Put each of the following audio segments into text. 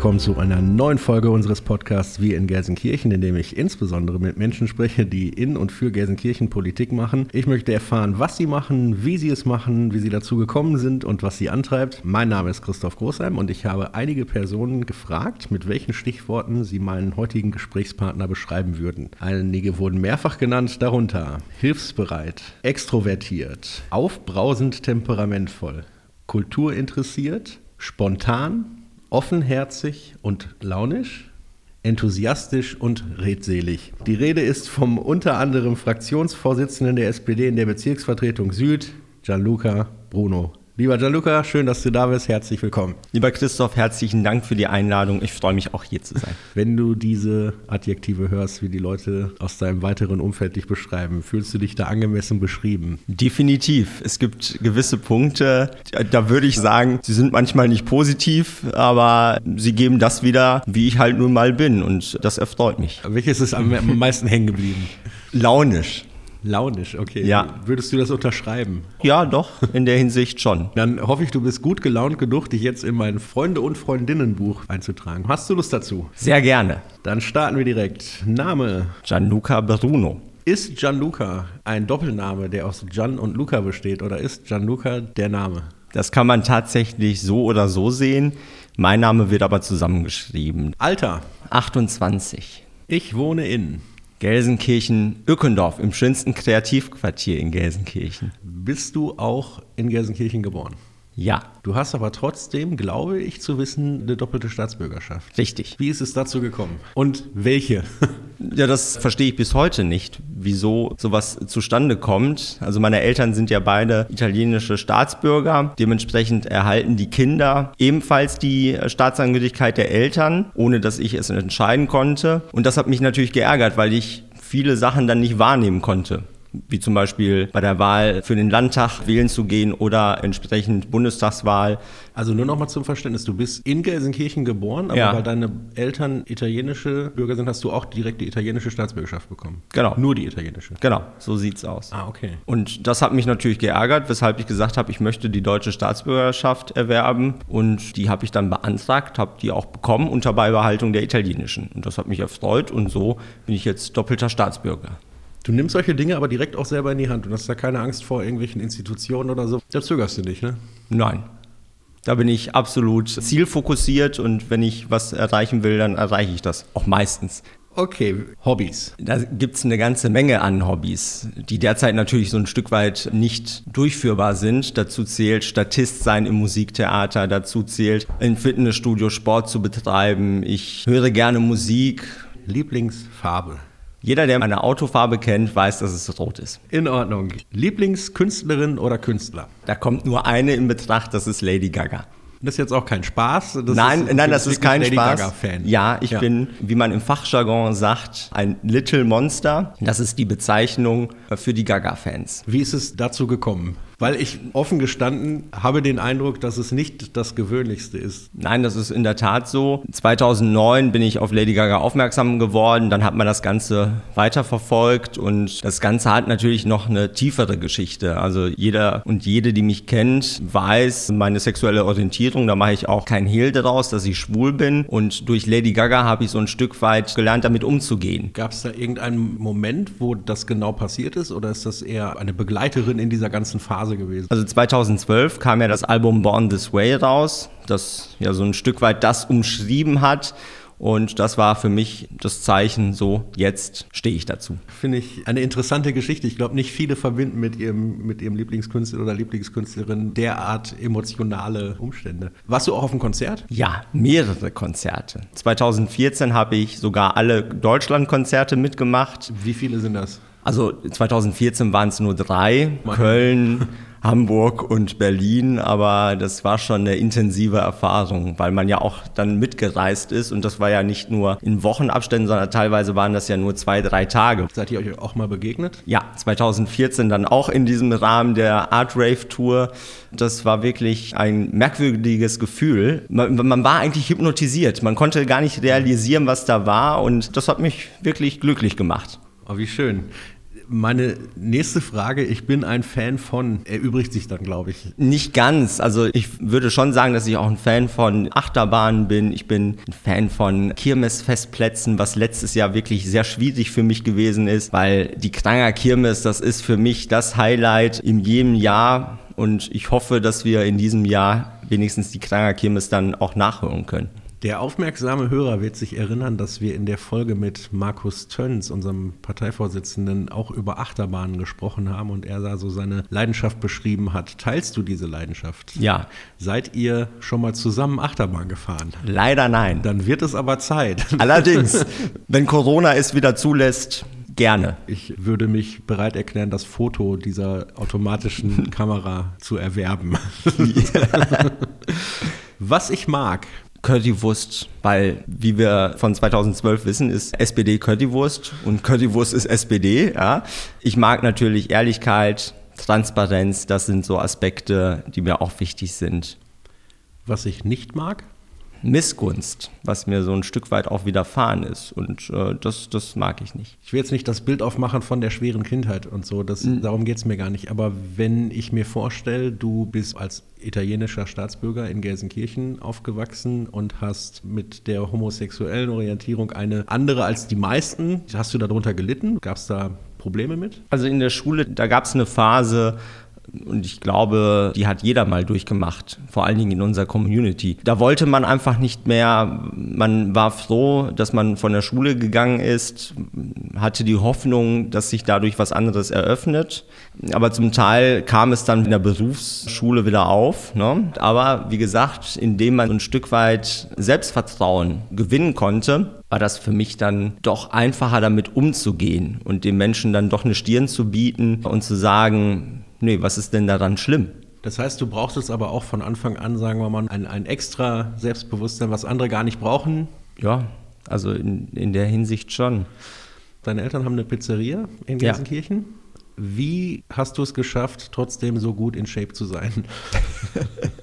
willkommen zu einer neuen Folge unseres Podcasts Wie in Gelsenkirchen, in dem ich insbesondere mit Menschen spreche, die in und für Gelsenkirchen Politik machen. Ich möchte erfahren, was sie machen, wie sie es machen, wie sie dazu gekommen sind und was sie antreibt. Mein Name ist Christoph Großheim und ich habe einige Personen gefragt, mit welchen Stichworten sie meinen heutigen Gesprächspartner beschreiben würden. Einige wurden mehrfach genannt, darunter hilfsbereit, extrovertiert, aufbrausend temperamentvoll, kulturinteressiert, spontan, offenherzig und launisch, enthusiastisch und redselig. Die Rede ist vom unter anderem Fraktionsvorsitzenden der SPD in der Bezirksvertretung Süd, Gianluca Bruno Lieber Gianluca, schön, dass du da bist. Herzlich willkommen. Lieber Christoph, herzlichen Dank für die Einladung. Ich freue mich auch hier zu sein. Wenn du diese Adjektive hörst, wie die Leute aus deinem weiteren Umfeld dich beschreiben, fühlst du dich da angemessen beschrieben? Definitiv. Es gibt gewisse Punkte, da würde ich sagen, sie sind manchmal nicht positiv, aber sie geben das wieder, wie ich halt nun mal bin und das erfreut mich. Welches ist am meisten hängen geblieben? Launisch. Launisch, okay. Ja. Würdest du das unterschreiben? Ja, doch, in der Hinsicht schon. Dann hoffe ich, du bist gut gelaunt genug, dich jetzt in mein Freunde- und Freundinnenbuch einzutragen. Hast du Lust dazu? Sehr gerne. Dann starten wir direkt. Name? Gianluca Bruno. Ist Gianluca ein Doppelname, der aus Gian und Luca besteht, oder ist Gianluca der Name? Das kann man tatsächlich so oder so sehen. Mein Name wird aber zusammengeschrieben. Alter? 28. Ich wohne in Gelsenkirchen-Ückendorf, im schönsten Kreativquartier in Gelsenkirchen. Bist du auch in Gelsenkirchen geboren? Ja. Du hast aber trotzdem, glaube ich, zu wissen, eine doppelte Staatsbürgerschaft. Richtig. Wie ist es dazu gekommen? Und welche? Ja, das verstehe ich bis heute nicht, wieso sowas zustande kommt. Also meine Eltern sind ja beide italienische Staatsbürger. Dementsprechend erhalten die Kinder ebenfalls die Staatsangehörigkeit der Eltern, ohne dass ich es entscheiden konnte. Und das hat mich natürlich geärgert, weil ich viele Sachen dann nicht wahrnehmen konnte wie zum Beispiel bei der Wahl für den Landtag wählen zu gehen oder entsprechend Bundestagswahl. Also nur noch mal zum Verständnis, du bist in Gelsenkirchen geboren, aber Ja. weil deine Eltern italienische Bürger sind, hast du auch direkt die italienische Staatsbürgerschaft bekommen. Genau. Nur die italienische. Genau, so sieht's aus. Ah, okay. Und das hat mich natürlich geärgert, weshalb ich gesagt habe, ich möchte die deutsche Staatsbürgerschaft erwerben. Und die habe ich dann beantragt, habe die auch bekommen unter Beibehaltung der italienischen. Und das hat mich erfreut und so bin ich jetzt doppelter Staatsbürger. Du nimmst solche Dinge aber direkt auch selber in die Hand und hast da keine Angst vor irgendwelchen Institutionen oder so. Da zögerst du nicht, ne? Nein. Da bin ich absolut zielfokussiert und wenn ich was erreichen will, dann erreiche ich das. Auch meistens. Okay, Hobbys. Da gibt's eine ganze Menge an Hobbys, die derzeit natürlich so ein Stück weit nicht durchführbar sind. Dazu zählt Statist sein im Musiktheater, dazu zählt im Fitnessstudio Sport zu betreiben. Ich höre gerne Musik. Lieblingsfarbe. Jeder, der meine Autofarbe kennt, weiß, dass es rot ist. In Ordnung. Lieblingskünstlerin oder Künstler? Da kommt nur eine in Betracht, das ist Lady Gaga. Das ist jetzt auch kein Spaß. Das nein, ist, nein, das ist kein Lady Spaß. Gaga-Fan. Ja, ich bin, wie man im Fachjargon sagt, ein Little Monster. Das ist die Bezeichnung für die Gaga-Fans. Wie ist es dazu gekommen? Weil ich offen gestanden habe den Eindruck, dass es nicht das Gewöhnlichste ist. Nein, das ist in der Tat so. 2009 bin ich auf Lady Gaga aufmerksam geworden. Dann hat man das Ganze weiterverfolgt und das Ganze hat natürlich noch eine tiefere Geschichte. Also jeder und jede, die mich kennt, weiß meine sexuelle Orientierung. Da mache ich auch kein Hehl daraus, dass ich schwul bin. Und durch Lady Gaga habe ich so ein Stück weit gelernt, damit umzugehen. Gab es da irgendeinen Moment, wo das genau passiert ist? Oder ist das eher eine Begleiterin in dieser ganzen Phase gewesen? Also 2012 kam ja das Album Born This Way raus, das ja so ein Stück weit das umschrieben hat. Und das war für mich das Zeichen, so jetzt stehe ich dazu. Finde ich eine interessante Geschichte. Ich glaube, nicht viele verbinden mit ihrem, mit ihrem Lieblingskünstler oder Lieblingskünstlerin derart emotionale Umstände. Warst du auch auf dem Konzert? Ja, mehrere Konzerte. 2014 habe ich sogar alle Deutschlandkonzerte mitgemacht. Wie viele sind das? Also 2014 waren es nur drei, Mann. Köln, Hamburg und Berlin, aber das war schon eine intensive Erfahrung, weil man ja auch dann mitgereist ist und das war ja nicht nur in Wochenabständen, sondern teilweise waren das ja nur zwei, drei Tage. Seid ihr euch auch mal begegnet? Ja, 2014 dann auch in diesem Rahmen der Art Rave Tour. Das war wirklich ein merkwürdiges Gefühl. Man, man war eigentlich hypnotisiert. Man konnte gar nicht realisieren, was da war und das hat mich wirklich glücklich gemacht. Oh, wie schön. Meine nächste Frage, ich bin ein Fan von, erübrigt sich dann, glaube ich. Nicht ganz. Also ich würde schon sagen, dass ich auch ein Fan von Achterbahnen bin. Ich bin ein Fan von Kirmesfestplätzen, was letztes Jahr wirklich sehr schwierig für mich gewesen ist, weil die Kranger Kirmes, das ist für mich das Highlight in jedem Jahr. Und ich hoffe, dass wir in diesem Jahr wenigstens die Kranger Kirmes dann auch nachholen können. Der aufmerksame Hörer wird sich erinnern, dass wir in der Folge mit Markus Töns, unserem Parteivorsitzenden, auch über Achterbahnen gesprochen haben und er da so seine Leidenschaft beschrieben hat. Teilst du diese Leidenschaft? Ja. Seid ihr schon mal zusammen Achterbahn gefahren? Leider nein. Dann wird es aber Zeit. Allerdings, wenn Corona es wieder zulässt, gerne. Ich würde mich bereit erklären, das Foto dieser automatischen Kamera zu erwerben. Was ich mag, Currywurst, weil, wie wir von 2012 wissen, ist SPD Currywurst und Currywurst ist SPD. Ja. Ich mag natürlich Ehrlichkeit, Transparenz, das sind so Aspekte, die mir auch wichtig sind. Was ich nicht mag? Missgunst, was mir so ein Stück weit auch widerfahren ist. Und äh, das, das mag ich nicht. Ich will jetzt nicht das Bild aufmachen von der schweren Kindheit und so, das, mhm. darum geht es mir gar nicht. Aber wenn ich mir vorstelle, du bist als italienischer Staatsbürger in Gelsenkirchen aufgewachsen und hast mit der homosexuellen Orientierung eine andere als die meisten, hast du darunter gelitten? Gab es da Probleme mit? Also in der Schule, da gab es eine Phase, und ich glaube, die hat jeder mal durchgemacht, vor allen Dingen in unserer Community. Da wollte man einfach nicht mehr, man war froh, dass man von der Schule gegangen ist, hatte die Hoffnung, dass sich dadurch was anderes eröffnet. Aber zum Teil kam es dann in der Berufsschule wieder auf. Ne? Aber wie gesagt, indem man ein Stück weit Selbstvertrauen gewinnen konnte, war das für mich dann doch einfacher damit umzugehen und den Menschen dann doch eine Stirn zu bieten und zu sagen, nee, was ist denn daran schlimm? Das heißt, du brauchst es aber auch von Anfang an, sagen wir mal, ein, ein extra Selbstbewusstsein, was andere gar nicht brauchen? Ja, also in, in der Hinsicht schon. Deine Eltern haben eine Pizzeria in Gelsenkirchen. Ja. Wie hast du es geschafft, trotzdem so gut in Shape zu sein?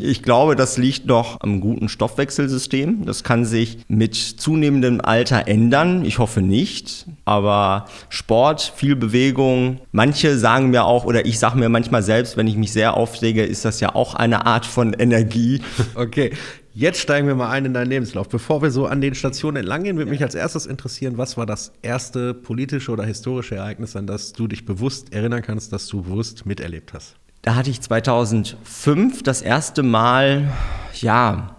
Ich glaube, das liegt noch am guten Stoffwechselsystem. Das kann sich mit zunehmendem Alter ändern. Ich hoffe nicht. Aber Sport, viel Bewegung. Manche sagen mir auch, oder ich sage mir manchmal selbst, wenn ich mich sehr aufrege, ist das ja auch eine Art von Energie. Okay. Jetzt steigen wir mal ein in deinen Lebenslauf. Bevor wir so an den Stationen entlang gehen, würde mich als erstes interessieren, was war das erste politische oder historische Ereignis, an das du dich bewusst erinnern kannst, dass du bewusst miterlebt hast? Da hatte ich 2005 das erste Mal, ja,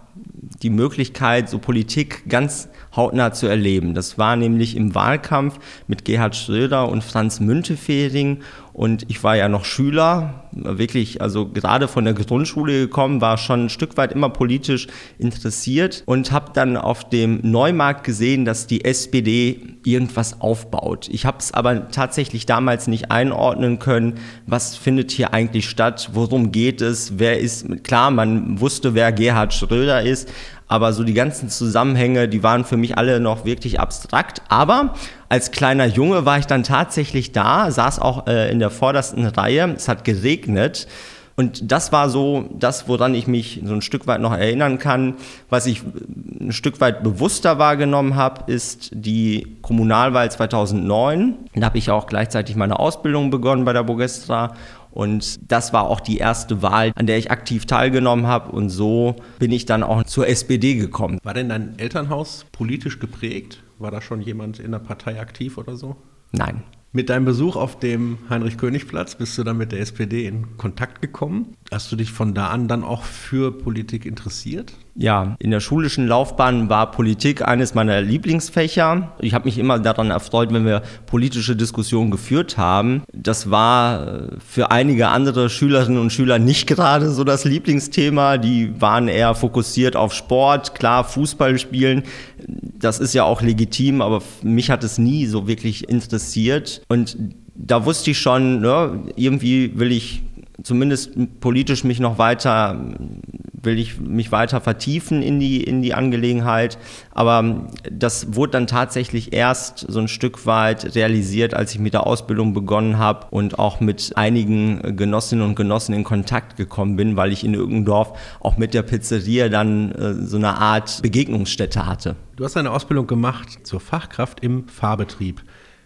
die Möglichkeit, so Politik ganz hautnah zu erleben. Das war nämlich im Wahlkampf mit Gerhard Schröder und Franz Müntefering und ich war ja noch Schüler, wirklich, also gerade von der Grundschule gekommen, war schon ein Stück weit immer politisch interessiert und habe dann auf dem Neumarkt gesehen, dass die SPD irgendwas aufbaut. Ich habe es aber tatsächlich damals nicht einordnen können, was findet hier eigentlich statt, worum geht es, wer ist, klar, man wusste, wer Gerhard Schröder ist, aber so die ganzen Zusammenhänge, die waren für mich alle noch wirklich abstrakt. Aber als kleiner Junge war ich dann tatsächlich da, saß auch äh, in der vordersten Reihe. Es hat geregnet. Und das war so das, woran ich mich so ein Stück weit noch erinnern kann. Was ich ein Stück weit bewusster wahrgenommen habe, ist die Kommunalwahl 2009. Da habe ich auch gleichzeitig meine Ausbildung begonnen bei der Bogestra und das war auch die erste Wahl, an der ich aktiv teilgenommen habe. Und so bin ich dann auch zur SPD gekommen. War denn dein Elternhaus politisch geprägt? War da schon jemand in der Partei aktiv oder so? Nein. Mit deinem Besuch auf dem Heinrich-König-Platz bist du dann mit der SPD in Kontakt gekommen. Hast du dich von da an dann auch für Politik interessiert? Ja, in der schulischen Laufbahn war Politik eines meiner Lieblingsfächer. Ich habe mich immer daran erfreut, wenn wir politische Diskussionen geführt haben. Das war äh, für einige andere Schülerinnen und Schüler nicht gerade so das Lieblingsthema. Die waren eher fokussiert auf Sport, klar Fußball spielen. Das ist ja auch legitim, aber mich hat es nie so wirklich interessiert. Und da wusste ich schon, ne, irgendwie will ich zumindest politisch mich noch weiter, will ich mich weiter vertiefen in die, in die Angelegenheit. Aber das wurde dann tatsächlich erst so ein Stück weit realisiert, als ich mit der Ausbildung begonnen habe und auch mit einigen Genossinnen und Genossen in Kontakt gekommen bin, weil ich in Irgendorf auch mit der Pizzeria dann äh, so eine Art Begegnungsstätte hatte. Du hast eine Ausbildung gemacht zur Fachkraft im Fahrbetrieb.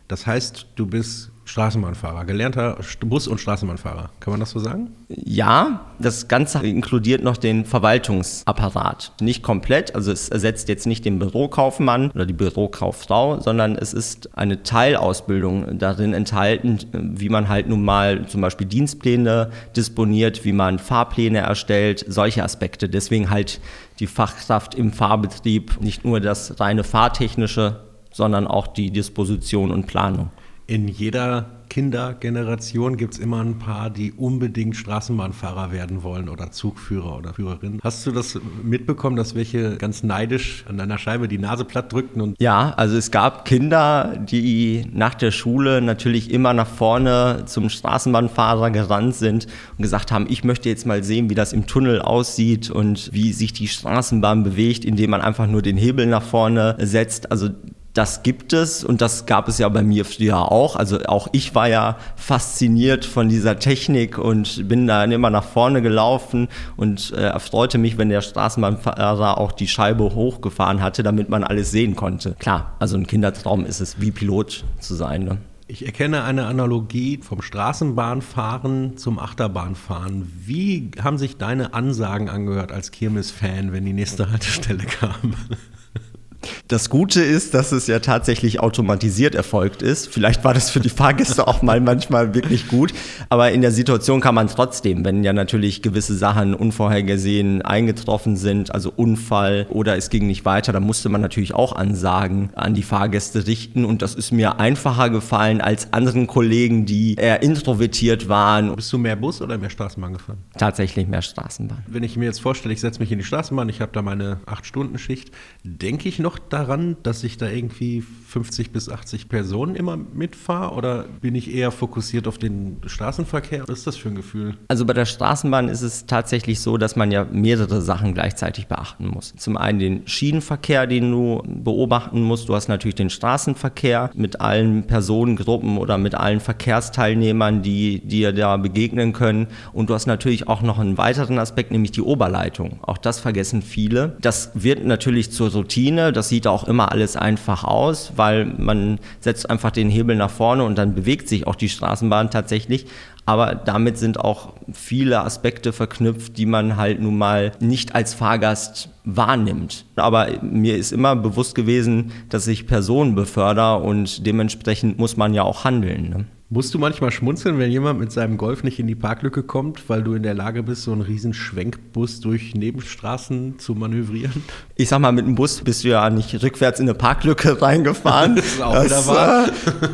Das heißt, du bist Straßenbahnfahrer, gelernter Bus- und Straßenbahnfahrer. Kann man das so sagen? Ja, das Ganze inkludiert noch den Verwaltungsapparat. Nicht komplett, also es ersetzt jetzt nicht den Bürokaufmann oder die Bürokauffrau, sondern es ist eine Teilausbildung darin enthalten, wie man halt nun mal zum Beispiel Dienstpläne disponiert, wie man Fahrpläne erstellt, solche Aspekte. Deswegen halt die Fachkraft im Fahrbetrieb, nicht nur das reine Fahrtechnische, sondern auch die Disposition und Planung in jeder Kindergeneration gibt es immer ein paar, die unbedingt Straßenbahnfahrer werden wollen oder Zugführer oder Führerin. Hast du das mitbekommen, dass welche ganz neidisch an deiner Scheibe die Nase platt drückten? Und ja, also es gab Kinder, die nach der Schule natürlich immer nach vorne zum Straßenbahnfahrer gerannt sind und gesagt haben, ich möchte jetzt mal sehen, wie das im Tunnel aussieht und wie sich die Straßenbahn bewegt, indem man einfach nur den Hebel nach vorne setzt. Also das gibt es und das gab es ja bei mir früher auch. Also auch ich war ja fasziniert von dieser Technik und bin da immer nach vorne gelaufen und äh, erfreute mich, wenn der Straßenbahnfahrer auch die Scheibe hochgefahren hatte, damit man alles sehen konnte. Klar, also ein Kindertraum ist es, wie Pilot zu sein. Ne? Ich erkenne eine Analogie vom Straßenbahnfahren zum Achterbahnfahren. Wie haben sich deine Ansagen angehört als Kirmes-Fan, wenn die nächste Haltestelle kam? Das Gute ist, dass es ja tatsächlich automatisiert erfolgt ist. Vielleicht war das für die Fahrgäste auch mal manchmal wirklich gut. Aber in der Situation kann man trotzdem, wenn ja natürlich gewisse Sachen unvorhergesehen eingetroffen sind, also Unfall oder es ging nicht weiter, dann musste man natürlich auch Ansagen an die Fahrgäste richten. Und das ist mir einfacher gefallen als anderen Kollegen, die eher introvertiert waren. Bist du mehr Bus oder mehr Straßenbahn gefahren? Tatsächlich mehr Straßenbahn. Wenn ich mir jetzt vorstelle, ich setze mich in die Straßenbahn, ich habe da meine 8-Stunden-Schicht, denke ich noch daran, dass ich da irgendwie 50 bis 80 Personen immer mitfahre oder bin ich eher fokussiert auf den Straßenverkehr? Was ist das für ein Gefühl? Also bei der Straßenbahn ist es tatsächlich so, dass man ja mehrere Sachen gleichzeitig beachten muss. Zum einen den Schienenverkehr, den du beobachten musst. Du hast natürlich den Straßenverkehr mit allen Personengruppen oder mit allen Verkehrsteilnehmern, die dir da begegnen können. Und du hast natürlich auch noch einen weiteren Aspekt, nämlich die Oberleitung. Auch das vergessen viele. Das wird natürlich zur Routine. Das sieht auch immer alles einfach aus, weil man setzt einfach den Hebel nach vorne und dann bewegt sich auch die Straßenbahn tatsächlich. Aber damit sind auch viele Aspekte verknüpft, die man halt nun mal nicht als Fahrgast wahrnimmt. Aber mir ist immer bewusst gewesen, dass ich Personen beförder und dementsprechend muss man ja auch handeln. Ne? Musst du manchmal schmunzeln, wenn jemand mit seinem Golf nicht in die Parklücke kommt, weil du in der Lage bist, so einen riesen Schwenkbus durch Nebenstraßen zu manövrieren? Ich sag mal, mit dem Bus bist du ja nicht rückwärts in eine Parklücke reingefahren. das ist auch das, wieder wahr.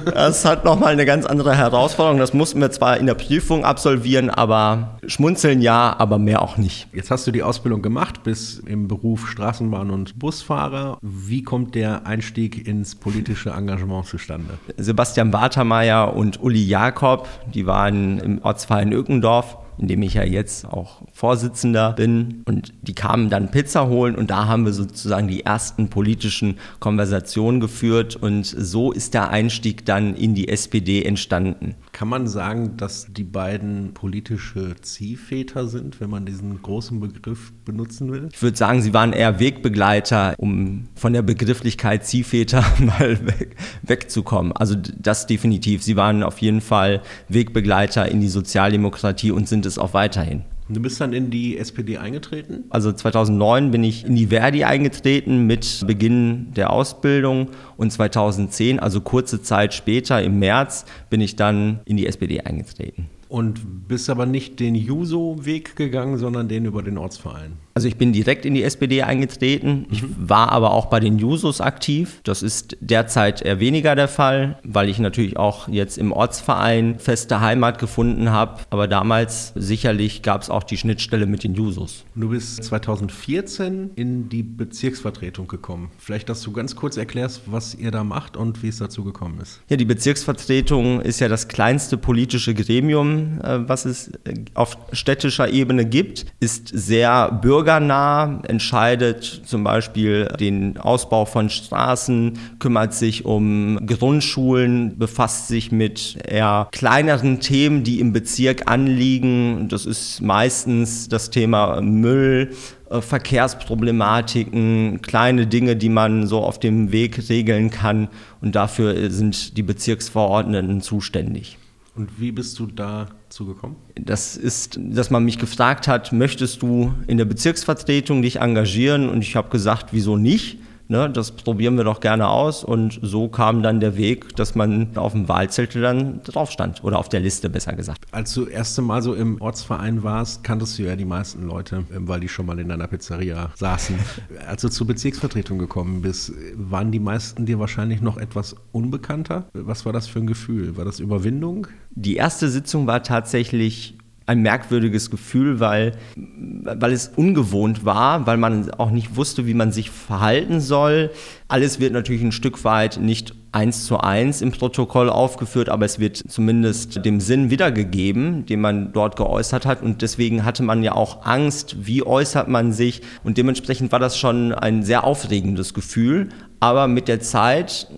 Äh, das hat nochmal eine ganz andere Herausforderung. Das mussten wir zwar in der Prüfung absolvieren, aber schmunzeln ja, aber mehr auch nicht. Jetzt hast du die Ausbildung gemacht, bis im Beruf Straßenbahn- und Busfahrer. Wie kommt der Einstieg ins politische Engagement zustande? Sebastian Bartermeier und Uli Jakob, die waren im Ortsverein Öckendorf in dem ich ja jetzt auch Vorsitzender bin. Und die kamen dann Pizza holen und da haben wir sozusagen die ersten politischen Konversationen geführt und so ist der Einstieg dann in die SPD entstanden. Kann man sagen, dass die beiden politische Ziehväter sind, wenn man diesen großen Begriff benutzen will? Ich würde sagen, sie waren eher Wegbegleiter, um von der Begrifflichkeit Ziehväter mal weg, wegzukommen. Also das definitiv. Sie waren auf jeden Fall Wegbegleiter in die Sozialdemokratie und sind es auch weiterhin. Du bist dann in die SPD eingetreten? Also 2009 bin ich in die Verdi eingetreten mit Beginn der Ausbildung und 2010, also kurze Zeit später, im März, bin ich dann in die SPD eingetreten. Und bist aber nicht den Juso-Weg gegangen, sondern den über den Ortsverein? Also ich bin direkt in die SPD eingetreten. Ich mhm. war aber auch bei den Jusos aktiv. Das ist derzeit eher weniger der Fall, weil ich natürlich auch jetzt im Ortsverein feste Heimat gefunden habe. Aber damals sicherlich gab es auch die Schnittstelle mit den Jusos. Du bist 2014 in die Bezirksvertretung gekommen. Vielleicht, dass du ganz kurz erklärst, was ihr da macht und wie es dazu gekommen ist. Ja, die Bezirksvertretung ist ja das kleinste politische Gremium, äh, was es äh, auf städtischer Ebene gibt, ist sehr bürgerlich bürgernah, entscheidet zum Beispiel den Ausbau von Straßen, kümmert sich um Grundschulen, befasst sich mit eher kleineren Themen, die im Bezirk anliegen. Das ist meistens das Thema Müll, äh, Verkehrsproblematiken, kleine Dinge, die man so auf dem Weg regeln kann. Und dafür sind die Bezirksverordneten zuständig. Und wie bist du dazu gekommen? Das ist, dass man mich gefragt hat, möchtest du in der Bezirksvertretung dich engagieren? Und ich habe gesagt, wieso nicht? Ne, das probieren wir doch gerne aus. Und so kam dann der Weg, dass man auf dem Wahlzettel dann drauf stand oder auf der Liste besser gesagt. Als du das erste Mal so im Ortsverein warst, kanntest du ja die meisten Leute, ähm, weil die schon mal in deiner Pizzeria saßen. Als du zur Bezirksvertretung gekommen bist, waren die meisten dir wahrscheinlich noch etwas unbekannter. Was war das für ein Gefühl? War das Überwindung? Die erste Sitzung war tatsächlich ein merkwürdiges Gefühl, weil, weil es ungewohnt war, weil man auch nicht wusste, wie man sich verhalten soll. Alles wird natürlich ein Stück weit nicht eins zu eins im Protokoll aufgeführt, aber es wird zumindest dem Sinn wiedergegeben, den man dort geäußert hat. Und deswegen hatte man ja auch Angst, wie äußert man sich. Und dementsprechend war das schon ein sehr aufregendes Gefühl. Aber mit der Zeit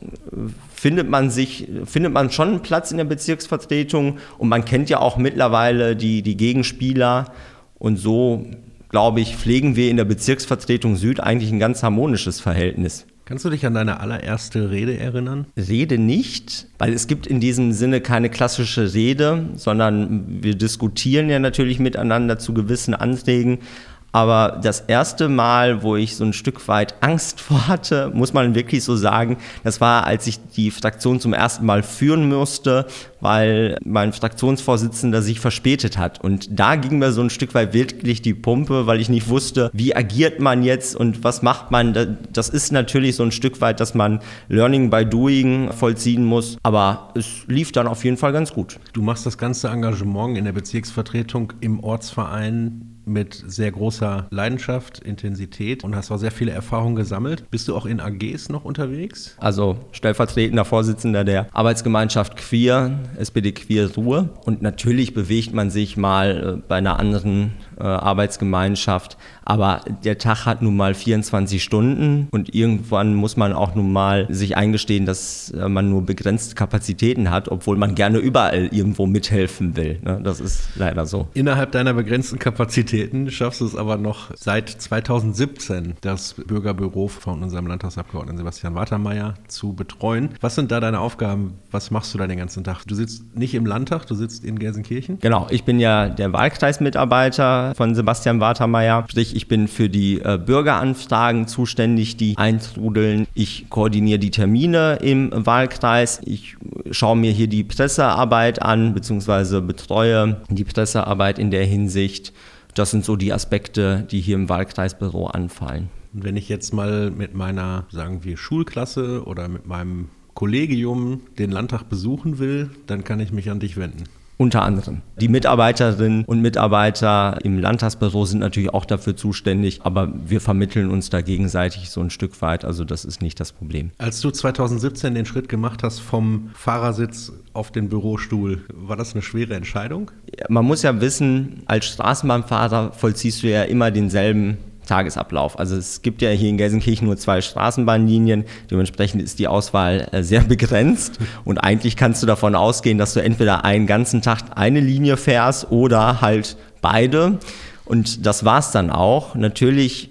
findet man sich, findet man schon einen Platz in der Bezirksvertretung und man kennt ja auch mittlerweile die, die Gegenspieler und so, glaube ich, pflegen wir in der Bezirksvertretung Süd eigentlich ein ganz harmonisches Verhältnis. Kannst du dich an deine allererste Rede erinnern? Rede nicht, weil es gibt in diesem Sinne keine klassische Rede, sondern wir diskutieren ja natürlich miteinander zu gewissen Anträgen. Aber das erste Mal, wo ich so ein Stück weit Angst vor hatte, muss man wirklich so sagen, das war, als ich die Fraktion zum ersten Mal führen musste, weil mein Fraktionsvorsitzender sich verspätet hat. Und da ging mir so ein Stück weit wirklich die Pumpe, weil ich nicht wusste, wie agiert man jetzt und was macht man. Das ist natürlich so ein Stück weit, dass man Learning by Doing vollziehen muss. Aber es lief dann auf jeden Fall ganz gut. Du machst das ganze Engagement in der Bezirksvertretung im Ortsverein mit sehr großer Leidenschaft, Intensität und hast auch sehr viele Erfahrungen gesammelt. Bist du auch in AGs noch unterwegs? Also stellvertretender Vorsitzender der Arbeitsgemeinschaft Queer, SPD Queer Ruhe. Und natürlich bewegt man sich mal äh, bei einer anderen äh, Arbeitsgemeinschaft. Aber der Tag hat nun mal 24 Stunden und irgendwann muss man auch nun mal sich eingestehen, dass äh, man nur begrenzte Kapazitäten hat, obwohl man gerne überall irgendwo mithelfen will. Ne? Das ist leider so. Innerhalb deiner begrenzten Kapazitäten schaffst du es aber noch seit 2017, das Bürgerbüro von unserem Landtagsabgeordneten Sebastian Watermeier zu betreuen. Was sind da deine Aufgaben? Was machst du da den ganzen Tag? Du sitzt nicht im Landtag, du sitzt in Gelsenkirchen? Genau, ich bin ja der Wahlkreismitarbeiter von Sebastian Watermeier. Sprich, ich bin für die äh, Bürgeranfragen zuständig, die eintrudeln. Ich koordiniere die Termine im Wahlkreis. Ich schaue mir hier die Pressearbeit an, beziehungsweise betreue die Pressearbeit in der Hinsicht. Das sind so die Aspekte, die hier im Wahlkreisbüro anfallen. Wenn ich jetzt mal mit meiner, sagen wir, Schulklasse oder mit meinem Kollegium den Landtag besuchen will, dann kann ich mich an dich wenden. Unter anderem. Die Mitarbeiterinnen und Mitarbeiter im Landtagsbüro sind natürlich auch dafür zuständig, aber wir vermitteln uns da gegenseitig so ein Stück weit, also das ist nicht das Problem. Als du 2017 den Schritt gemacht hast vom Fahrersitz auf den Bürostuhl, war das eine schwere Entscheidung? Man muss ja wissen, als Straßenbahnfahrer vollziehst du ja immer denselben Tagesablauf. Also es gibt ja hier in Gelsenkirchen nur zwei Straßenbahnlinien, dementsprechend ist die Auswahl äh, sehr begrenzt und eigentlich kannst du davon ausgehen, dass du entweder einen ganzen Tag eine Linie fährst oder halt beide. Und das war's dann auch. Natürlich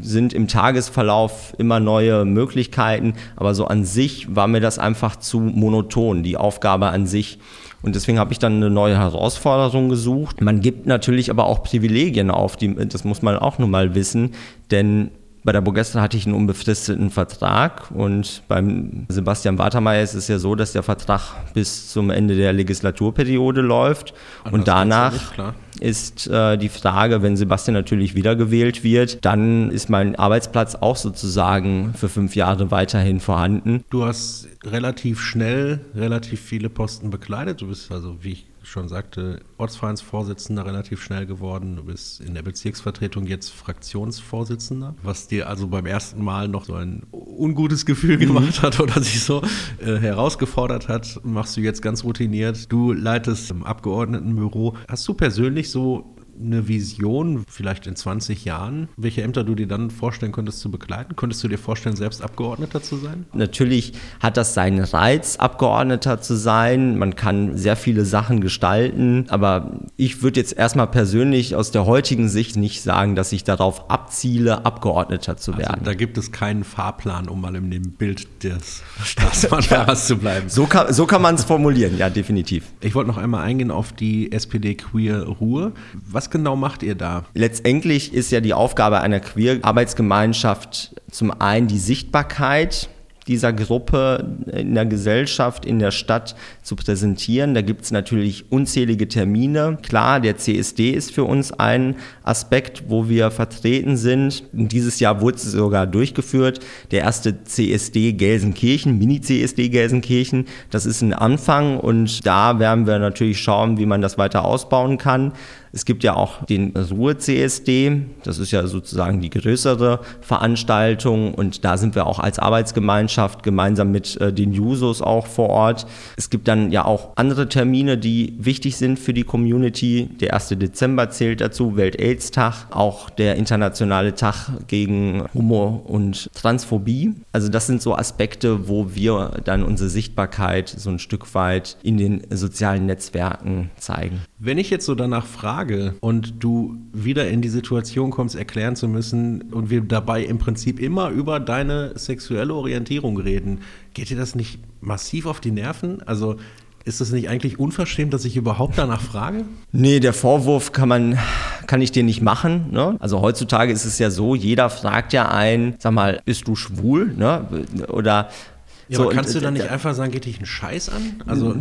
sind im Tagesverlauf immer neue Möglichkeiten, aber so an sich war mir das einfach zu monoton, die Aufgabe an sich. Und deswegen habe ich dann eine neue Herausforderung gesucht. Man gibt natürlich aber auch Privilegien auf, die, das muss man auch nun mal wissen, denn bei der Burgestra hatte ich einen unbefristeten Vertrag. Und beim Sebastian Watermeier ist es ja so, dass der Vertrag bis zum Ende der Legislaturperiode läuft. Anders und danach nicht, ist äh, die Frage, wenn Sebastian natürlich wiedergewählt wird, dann ist mein Arbeitsplatz auch sozusagen für fünf Jahre weiterhin vorhanden. Du hast relativ schnell relativ viele Posten bekleidet. Du bist also, wie ich schon sagte, Ortsvereinsvorsitzender relativ schnell geworden. Du bist in der Bezirksvertretung jetzt Fraktionsvorsitzender, was dir also beim ersten Mal noch so ein ungutes Gefühl mhm. gemacht hat oder sich so äh, herausgefordert hat, machst du jetzt ganz routiniert. Du leitest im Abgeordnetenbüro. Hast du persönlich so eine Vision, vielleicht in 20 Jahren, welche Ämter du dir dann vorstellen könntest zu begleiten? Könntest du dir vorstellen, selbst Abgeordneter zu sein? Natürlich hat das seinen Reiz, Abgeordneter zu sein. Man kann sehr viele Sachen gestalten, aber ich würde jetzt erstmal persönlich aus der heutigen Sicht nicht sagen, dass ich darauf abziele, Abgeordneter zu also werden. Also da gibt es keinen Fahrplan, um mal in dem Bild des Staatsmannschafters zu bleiben. So kann, so kann man es formulieren, ja, definitiv. Ich wollte noch einmal eingehen auf die SPD Queer Ruhe. Was genau macht ihr da? Letztendlich ist ja die Aufgabe einer Queer-Arbeitsgemeinschaft zum einen die Sichtbarkeit dieser Gruppe in der Gesellschaft, in der Stadt zu präsentieren. Da gibt es natürlich unzählige Termine. Klar, der CSD ist für uns ein Aspekt, wo wir vertreten sind. Dieses Jahr wurde es sogar durchgeführt. Der erste CSD Gelsenkirchen, Mini-CSD Gelsenkirchen, das ist ein Anfang und da werden wir natürlich schauen, wie man das weiter ausbauen kann. Es gibt ja auch den Ruhr-CSD, das ist ja sozusagen die größere Veranstaltung und da sind wir auch als Arbeitsgemeinschaft gemeinsam mit äh, den Jusos auch vor Ort. Es gibt dann ja auch andere Termine, die wichtig sind für die Community. Der 1. Dezember zählt dazu, Welt-Aids-Tag, auch der internationale Tag gegen Homo- und Transphobie. Also das sind so Aspekte, wo wir dann unsere Sichtbarkeit so ein Stück weit in den sozialen Netzwerken zeigen. Wenn ich jetzt so danach frage und du wieder in die Situation kommst, erklären zu müssen und wir dabei im Prinzip immer über deine sexuelle Orientierung reden, geht dir das nicht massiv auf die Nerven? Also ist es nicht eigentlich unverschämt, dass ich überhaupt danach frage? Nee, der Vorwurf kann man, kann ich dir nicht machen. Ne? Also heutzutage ist es ja so, jeder fragt ja ein, sag mal, bist du schwul? Ne? Oder ja, so, aber kannst und, du dann nicht einfach sagen, geht dich einen Scheiß an? Also,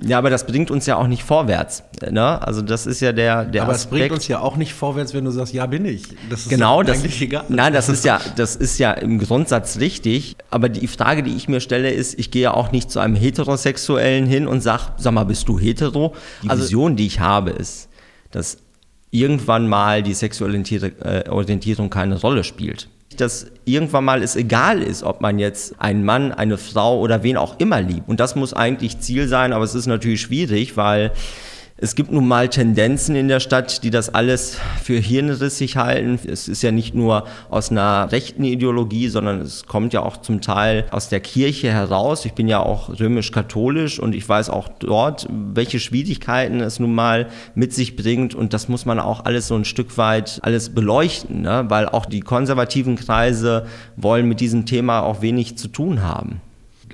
ja, aber das bringt uns ja auch nicht vorwärts. Ne? Also das ist ja der, der Aber Aspekt. es bringt uns ja auch nicht vorwärts, wenn du sagst, ja, bin ich. Das ist genau, das, eigentlich egal. Nein, das ist ja, das ist ja im Grundsatz richtig. Aber die Frage, die ich mir stelle, ist, ich gehe ja auch nicht zu einem Heterosexuellen hin und sag, sag mal, bist du hetero? Die also, Vision, die ich habe, ist, dass irgendwann mal die sexuelle äh, Orientierung keine Rolle spielt dass irgendwann mal es egal ist, ob man jetzt einen Mann, eine Frau oder wen auch immer liebt. Und das muss eigentlich Ziel sein, aber es ist natürlich schwierig, weil es gibt nun mal Tendenzen in der Stadt, die das alles für hirnrissig halten. Es ist ja nicht nur aus einer rechten Ideologie, sondern es kommt ja auch zum Teil aus der Kirche heraus. Ich bin ja auch römisch-katholisch und ich weiß auch dort, welche Schwierigkeiten es nun mal mit sich bringt. Und das muss man auch alles so ein Stück weit alles beleuchten, ne? weil auch die konservativen Kreise wollen mit diesem Thema auch wenig zu tun haben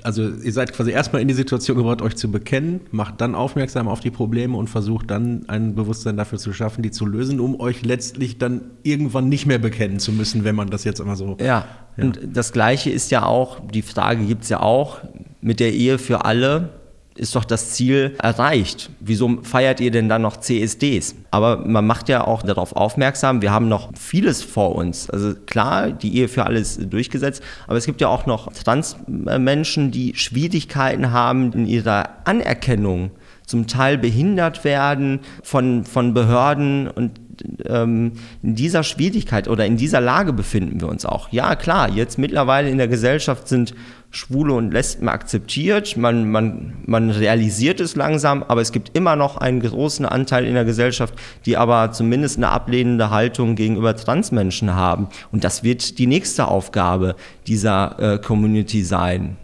also ihr seid quasi erstmal in die Situation gebracht, euch zu bekennen, macht dann aufmerksam auf die Probleme und versucht dann ein Bewusstsein dafür zu schaffen, die zu lösen, um euch letztlich dann irgendwann nicht mehr bekennen zu müssen, wenn man das jetzt immer so. Ja, ja. und das Gleiche ist ja auch, die Frage gibt es ja auch mit der Ehe für alle ist doch das Ziel erreicht. Wieso feiert ihr denn dann noch CSDs? Aber man macht ja auch darauf aufmerksam, wir haben noch vieles vor uns. Also klar, die Ehe für alles durchgesetzt, aber es gibt ja auch noch Transmenschen, die Schwierigkeiten haben in ihrer Anerkennung, zum Teil behindert werden von, von Behörden und ähm, in dieser Schwierigkeit oder in dieser Lage befinden wir uns auch. Ja, klar, jetzt mittlerweile in der Gesellschaft sind Schwule und Lesben akzeptiert, man, man, man realisiert es langsam, aber es gibt immer noch einen großen Anteil in der Gesellschaft, die aber zumindest eine ablehnende Haltung gegenüber Transmenschen haben. Und das wird die nächste Aufgabe dieser äh, Community sein.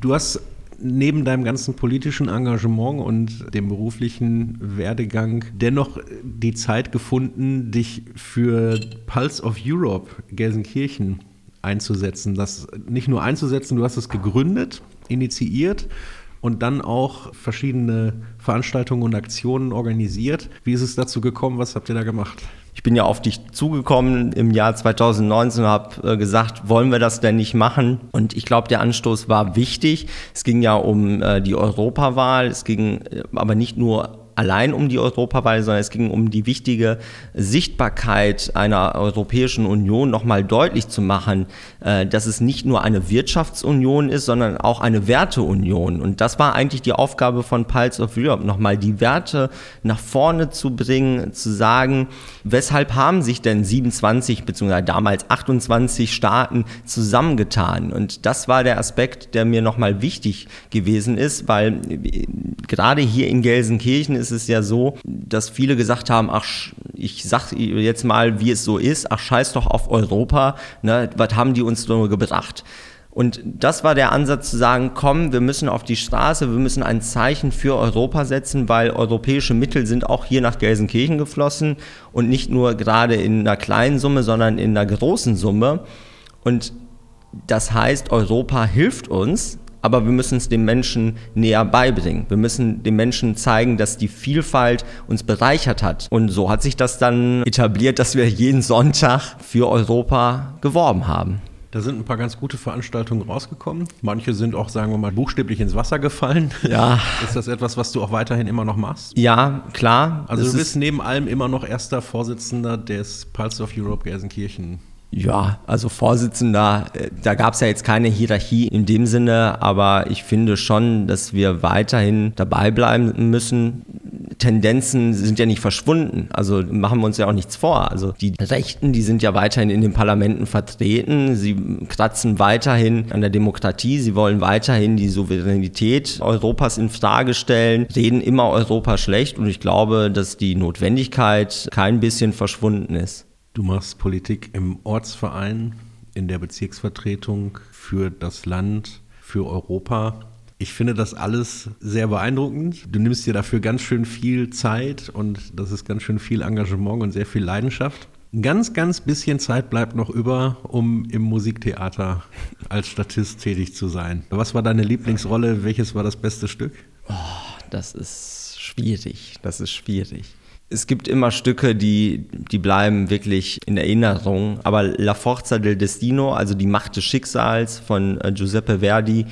Du hast neben deinem ganzen politischen Engagement und dem beruflichen Werdegang dennoch die Zeit gefunden, dich für Pulse of Europe Gelsenkirchen einzusetzen. Das nicht nur einzusetzen, du hast es gegründet, initiiert und dann auch verschiedene Veranstaltungen und Aktionen organisiert. Wie ist es dazu gekommen? Was habt ihr da gemacht? Ich bin ja auf dich zugekommen im Jahr 2019 und habe äh, gesagt, wollen wir das denn nicht machen? Und ich glaube, der Anstoß war wichtig. Es ging ja um äh, die Europawahl, es ging äh, aber nicht nur allein um die Europawahl, sondern es ging um die wichtige Sichtbarkeit einer Europäischen Union nochmal deutlich zu machen, äh, dass es nicht nur eine Wirtschaftsunion ist, sondern auch eine Werteunion. Und das war eigentlich die Aufgabe von Pulse of Europe, nochmal die Werte nach vorne zu bringen, zu sagen, weshalb haben sich denn 27 bzw. damals 28 Staaten zusammengetan? Und das war der Aspekt, der mir nochmal wichtig gewesen ist, weil gerade hier in Gelsenkirchen ist es ja so, dass viele gesagt haben, ach, ich sag jetzt mal, wie es so ist, ach, scheiß doch auf Europa, ne, was haben die uns nur gebracht? Und das war der Ansatz zu sagen, komm, wir müssen auf die Straße, wir müssen ein Zeichen für Europa setzen, weil europäische Mittel sind auch hier nach Gelsenkirchen geflossen und nicht nur gerade in einer kleinen Summe, sondern in einer großen Summe. Und das heißt, Europa hilft uns, aber wir müssen es den Menschen näher beibringen. Wir müssen den Menschen zeigen, dass die Vielfalt uns bereichert hat. Und so hat sich das dann etabliert, dass wir jeden Sonntag für Europa geworben haben. Da sind ein paar ganz gute Veranstaltungen rausgekommen. Manche sind auch, sagen wir mal, buchstäblich ins Wasser gefallen. Ja. Ist das etwas, was du auch weiterhin immer noch machst? Ja, klar. Also du bist neben allem immer noch erster Vorsitzender des Pulse of Europe Gelsenkirchen ja, also Vorsitzender, äh, da gab es ja jetzt keine Hierarchie in dem Sinne, aber ich finde schon, dass wir weiterhin dabei bleiben müssen. Tendenzen sind ja nicht verschwunden, also machen wir uns ja auch nichts vor. Also die Rechten, die sind ja weiterhin in den Parlamenten vertreten, sie kratzen weiterhin an der Demokratie, sie wollen weiterhin die Souveränität Europas in Frage stellen, reden immer Europa schlecht und ich glaube, dass die Notwendigkeit kein bisschen verschwunden ist. Du machst Politik im Ortsverein, in der Bezirksvertretung für das Land, für Europa. Ich finde das alles sehr beeindruckend. Du nimmst dir dafür ganz schön viel Zeit und das ist ganz schön viel Engagement und sehr viel Leidenschaft. Ein ganz, ganz bisschen Zeit bleibt noch über, um im Musiktheater als Statist tätig zu sein. Was war deine Lieblingsrolle? Welches war das beste Stück? Oh, das ist schwierig. Das ist schwierig es gibt immer Stücke, die, die bleiben wirklich in Erinnerung. Aber La Forza del Destino, also die Macht des Schicksals von äh, Giuseppe Verdi,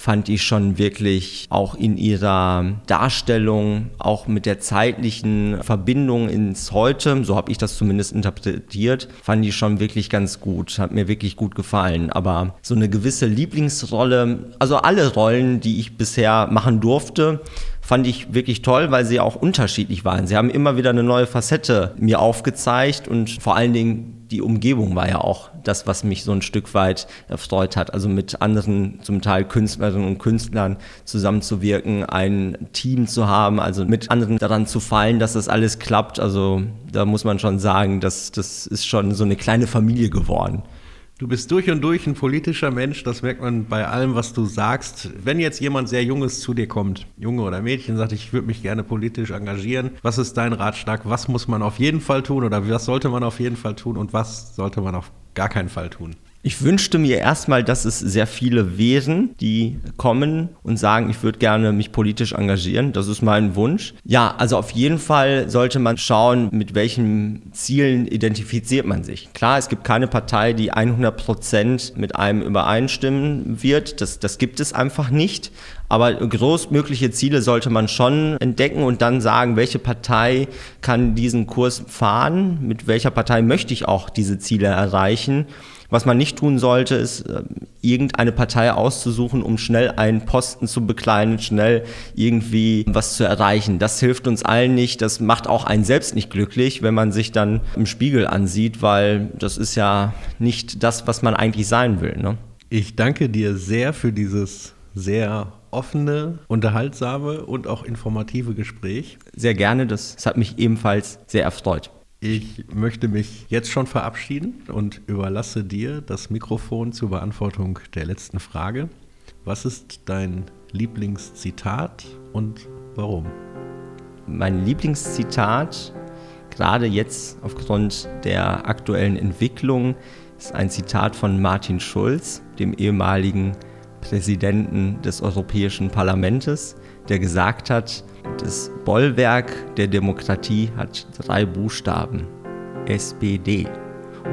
fand ich schon wirklich auch in ihrer Darstellung, auch mit der zeitlichen Verbindung ins Heute, so habe ich das zumindest interpretiert, fand ich schon wirklich ganz gut, hat mir wirklich gut gefallen. Aber so eine gewisse Lieblingsrolle, also alle Rollen, die ich bisher machen durfte, fand ich wirklich toll, weil sie auch unterschiedlich waren. Sie haben immer wieder eine neue Facette mir aufgezeigt und vor allen Dingen die Umgebung war ja auch das, was mich so ein Stück weit erfreut hat. Also mit anderen, zum Teil Künstlerinnen und Künstlern zusammenzuwirken, ein Team zu haben, also mit anderen daran zu fallen, dass das alles klappt. Also da muss man schon sagen, dass das ist schon so eine kleine Familie geworden. Du bist durch und durch ein politischer Mensch, das merkt man bei allem, was du sagst. Wenn jetzt jemand sehr Junges zu dir kommt, Junge oder Mädchen, sagt, ich würde mich gerne politisch engagieren, was ist dein Ratschlag? Was muss man auf jeden Fall tun oder was sollte man auf jeden Fall tun und was sollte man auf gar keinen Fall tun? Ich wünschte mir erstmal, dass es sehr viele wären, die kommen und sagen, ich würde gerne mich politisch engagieren. Das ist mein Wunsch. Ja, also auf jeden Fall sollte man schauen, mit welchen Zielen identifiziert man sich. Klar, es gibt keine Partei, die 100 Prozent mit einem übereinstimmen wird. Das, das gibt es einfach nicht. Aber großmögliche Ziele sollte man schon entdecken und dann sagen, welche Partei kann diesen Kurs fahren, mit welcher Partei möchte ich auch diese Ziele erreichen. Was man nicht tun sollte, ist äh, irgendeine Partei auszusuchen, um schnell einen Posten zu bekleiden, schnell irgendwie was zu erreichen. Das hilft uns allen nicht. Das macht auch einen selbst nicht glücklich, wenn man sich dann im Spiegel ansieht, weil das ist ja nicht das, was man eigentlich sein will. Ne? Ich danke dir sehr für dieses sehr offene, unterhaltsame und auch informative Gespräch. Sehr gerne, das, das hat mich ebenfalls sehr erfreut. Ich möchte mich jetzt schon verabschieden und überlasse dir das Mikrofon zur Beantwortung der letzten Frage. Was ist dein Lieblingszitat und warum? Mein Lieblingszitat, gerade jetzt aufgrund der aktuellen Entwicklung, ist ein Zitat von Martin Schulz, dem ehemaligen Präsidenten des Europäischen Parlaments, der gesagt hat, das Bollwerk der Demokratie hat drei Buchstaben. SPD.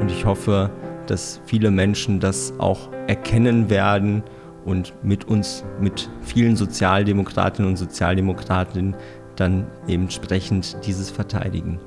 Und ich hoffe, dass viele Menschen das auch erkennen werden und mit uns, mit vielen Sozialdemokratinnen und Sozialdemokraten dann entsprechend dieses verteidigen.